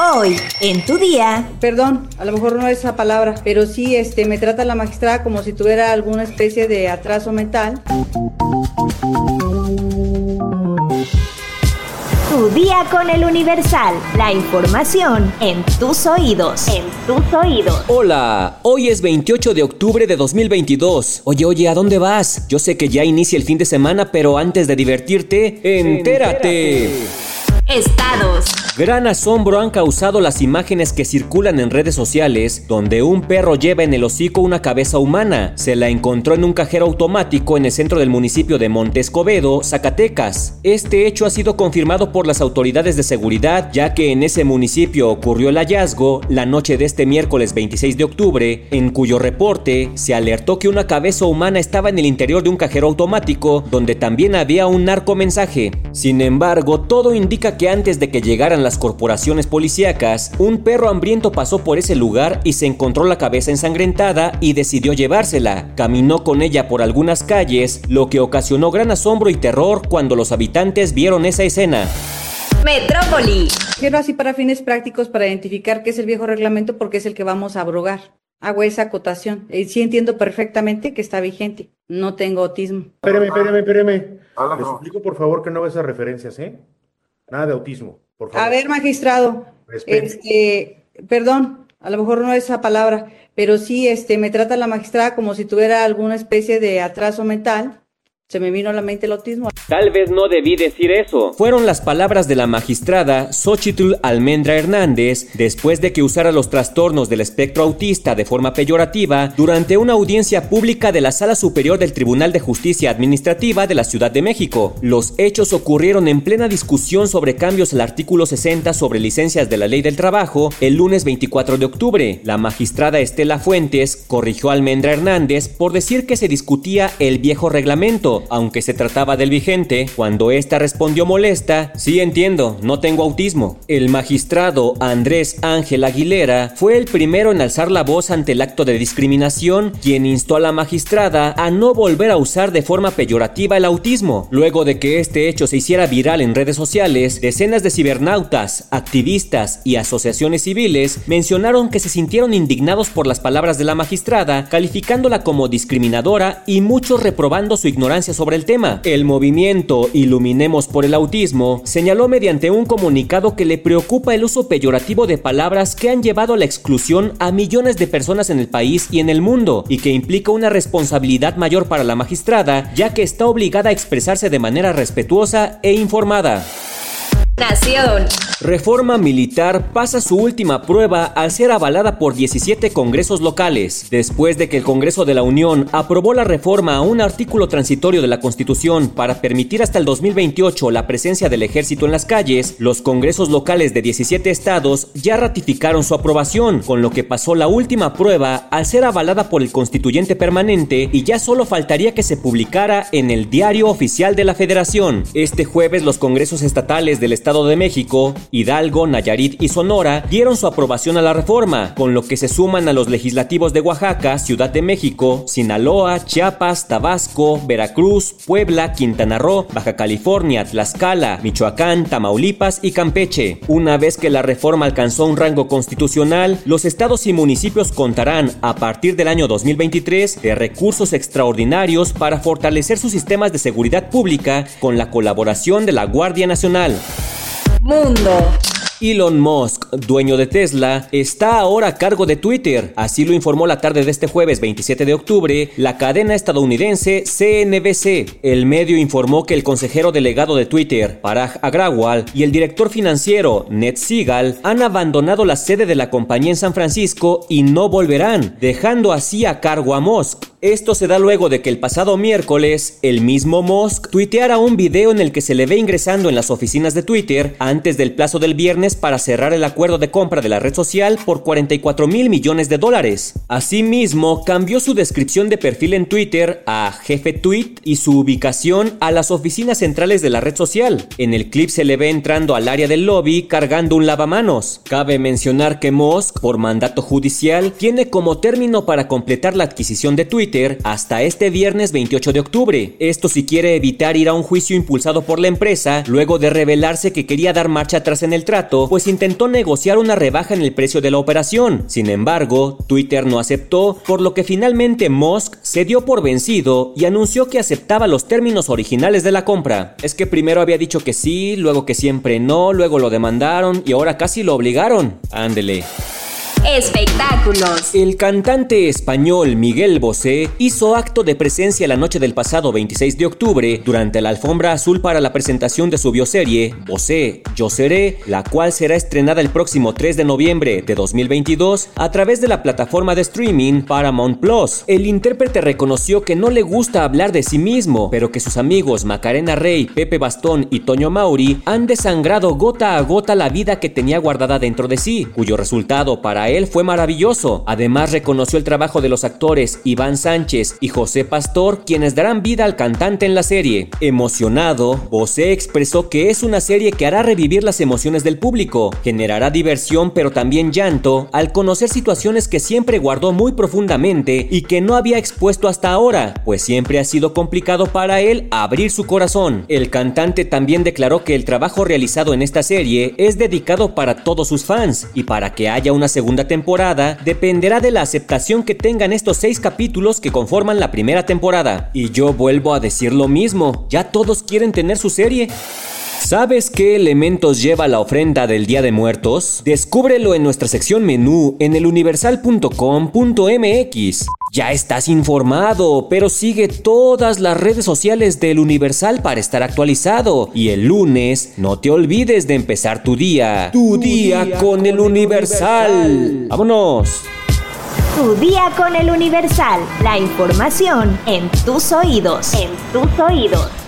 Hoy, en tu día. Perdón, a lo mejor no es esa palabra, pero sí este, me trata la magistrada como si tuviera alguna especie de atraso mental. Tu día con el Universal. La información en tus oídos. En tus oídos. Hola, hoy es 28 de octubre de 2022. Oye, oye, ¿a dónde vas? Yo sé que ya inicia el fin de semana, pero antes de divertirte, entérate. Estados. Gran asombro han causado las imágenes que circulan en redes sociales donde un perro lleva en el hocico una cabeza humana. Se la encontró en un cajero automático en el centro del municipio de Montescobedo, Zacatecas. Este hecho ha sido confirmado por las autoridades de seguridad ya que en ese municipio ocurrió el hallazgo la noche de este miércoles 26 de octubre, en cuyo reporte se alertó que una cabeza humana estaba en el interior de un cajero automático donde también había un narcomensaje. Sin embargo, todo indica que antes de que llegaran las corporaciones policíacas, un perro hambriento pasó por ese lugar y se encontró la cabeza ensangrentada y decidió llevársela. Caminó con ella por algunas calles, lo que ocasionó gran asombro y terror cuando los habitantes vieron esa escena. Metrópoli. Quiero así para fines prácticos para identificar qué es el viejo reglamento porque es el que vamos a abrogar. Hago esa acotación. Y sí entiendo perfectamente que está vigente. No tengo autismo. Espéreme, espéreme, espéreme. Les explico por favor que no ve esas referencias, ¿eh? Nada de autismo. A ver, magistrado, este, perdón, a lo mejor no es esa palabra, pero sí, este, me trata la magistrada como si tuviera alguna especie de atraso mental se me vino a la mente el autismo. Tal vez no debí decir eso. Fueron las palabras de la magistrada Xochitl Almendra Hernández después de que usara los trastornos del espectro autista de forma peyorativa durante una audiencia pública de la Sala Superior del Tribunal de Justicia Administrativa de la Ciudad de México. Los hechos ocurrieron en plena discusión sobre cambios al artículo 60 sobre licencias de la Ley del Trabajo el lunes 24 de octubre. La magistrada Estela Fuentes corrigió a Almendra Hernández por decir que se discutía el viejo reglamento aunque se trataba del vigente, cuando ésta respondió molesta, sí entiendo, no tengo autismo. El magistrado Andrés Ángel Aguilera fue el primero en alzar la voz ante el acto de discriminación, quien instó a la magistrada a no volver a usar de forma peyorativa el autismo. Luego de que este hecho se hiciera viral en redes sociales, decenas de cibernautas, activistas y asociaciones civiles mencionaron que se sintieron indignados por las palabras de la magistrada, calificándola como discriminadora y muchos reprobando su ignorancia sobre el tema. El movimiento Iluminemos por el Autismo señaló mediante un comunicado que le preocupa el uso peyorativo de palabras que han llevado a la exclusión a millones de personas en el país y en el mundo y que implica una responsabilidad mayor para la magistrada ya que está obligada a expresarse de manera respetuosa e informada. Nación. Reforma militar pasa su última prueba al ser avalada por 17 congresos locales. Después de que el Congreso de la Unión aprobó la reforma a un artículo transitorio de la Constitución para permitir hasta el 2028 la presencia del ejército en las calles, los congresos locales de 17 estados ya ratificaron su aprobación, con lo que pasó la última prueba al ser avalada por el constituyente permanente y ya solo faltaría que se publicara en el diario oficial de la Federación. Este jueves los congresos estatales del Estado de México Hidalgo, Nayarit y Sonora dieron su aprobación a la reforma, con lo que se suman a los legislativos de Oaxaca, Ciudad de México, Sinaloa, Chiapas, Tabasco, Veracruz, Puebla, Quintana Roo, Baja California, Tlaxcala, Michoacán, Tamaulipas y Campeche. Una vez que la reforma alcanzó un rango constitucional, los estados y municipios contarán, a partir del año 2023, de recursos extraordinarios para fortalecer sus sistemas de seguridad pública con la colaboración de la Guardia Nacional. Mundo. Elon Musk, dueño de Tesla, está ahora a cargo de Twitter. Así lo informó la tarde de este jueves 27 de octubre la cadena estadounidense CNBC. El medio informó que el consejero delegado de Twitter, Parag Agrawal, y el director financiero, Ned Seagal, han abandonado la sede de la compañía en San Francisco y no volverán, dejando así a cargo a Musk. Esto se da luego de que el pasado miércoles el mismo Musk tuiteara un video en el que se le ve ingresando en las oficinas de Twitter antes del plazo del viernes para cerrar el acuerdo de compra de la red social por 44 mil millones de dólares. Asimismo, cambió su descripción de perfil en Twitter a jefe tweet y su ubicación a las oficinas centrales de la red social. En el clip se le ve entrando al área del lobby cargando un lavamanos. Cabe mencionar que Musk, por mandato judicial, tiene como término para completar la adquisición de Twitter hasta este viernes 28 de octubre. Esto si quiere evitar ir a un juicio impulsado por la empresa luego de revelarse que quería dar marcha atrás en el trato pues intentó negociar una rebaja en el precio de la operación. Sin embargo, Twitter no aceptó, por lo que finalmente Musk se dio por vencido y anunció que aceptaba los términos originales de la compra. Es que primero había dicho que sí, luego que siempre no, luego lo demandaron y ahora casi lo obligaron. Ándele. Espectáculos. El cantante español Miguel Bosé hizo acto de presencia la noche del pasado 26 de octubre durante la alfombra azul para la presentación de su bioserie Bosé, Yo Seré, la cual será estrenada el próximo 3 de noviembre de 2022 a través de la plataforma de streaming Paramount Plus. El intérprete reconoció que no le gusta hablar de sí mismo, pero que sus amigos Macarena Rey, Pepe Bastón y Toño Mauri han desangrado gota a gota la vida que tenía guardada dentro de sí, cuyo resultado para fue maravilloso. Además reconoció el trabajo de los actores Iván Sánchez y José Pastor, quienes darán vida al cantante en la serie. Emocionado, Bosé expresó que es una serie que hará revivir las emociones del público, generará diversión pero también llanto al conocer situaciones que siempre guardó muy profundamente y que no había expuesto hasta ahora, pues siempre ha sido complicado para él abrir su corazón. El cantante también declaró que el trabajo realizado en esta serie es dedicado para todos sus fans y para que haya una segunda temporada dependerá de la aceptación que tengan estos seis capítulos que conforman la primera temporada. Y yo vuelvo a decir lo mismo, ya todos quieren tener su serie. ¿Sabes qué elementos lleva la ofrenda del Día de Muertos? Descúbrelo en nuestra sección menú en eluniversal.com.mx. Ya estás informado, pero sigue todas las redes sociales del Universal para estar actualizado. Y el lunes, no te olvides de empezar tu día. Tu, día, con, el Universal. ¡Vámonos! Tu día con el Universal. La información en tus oídos. En tus oídos.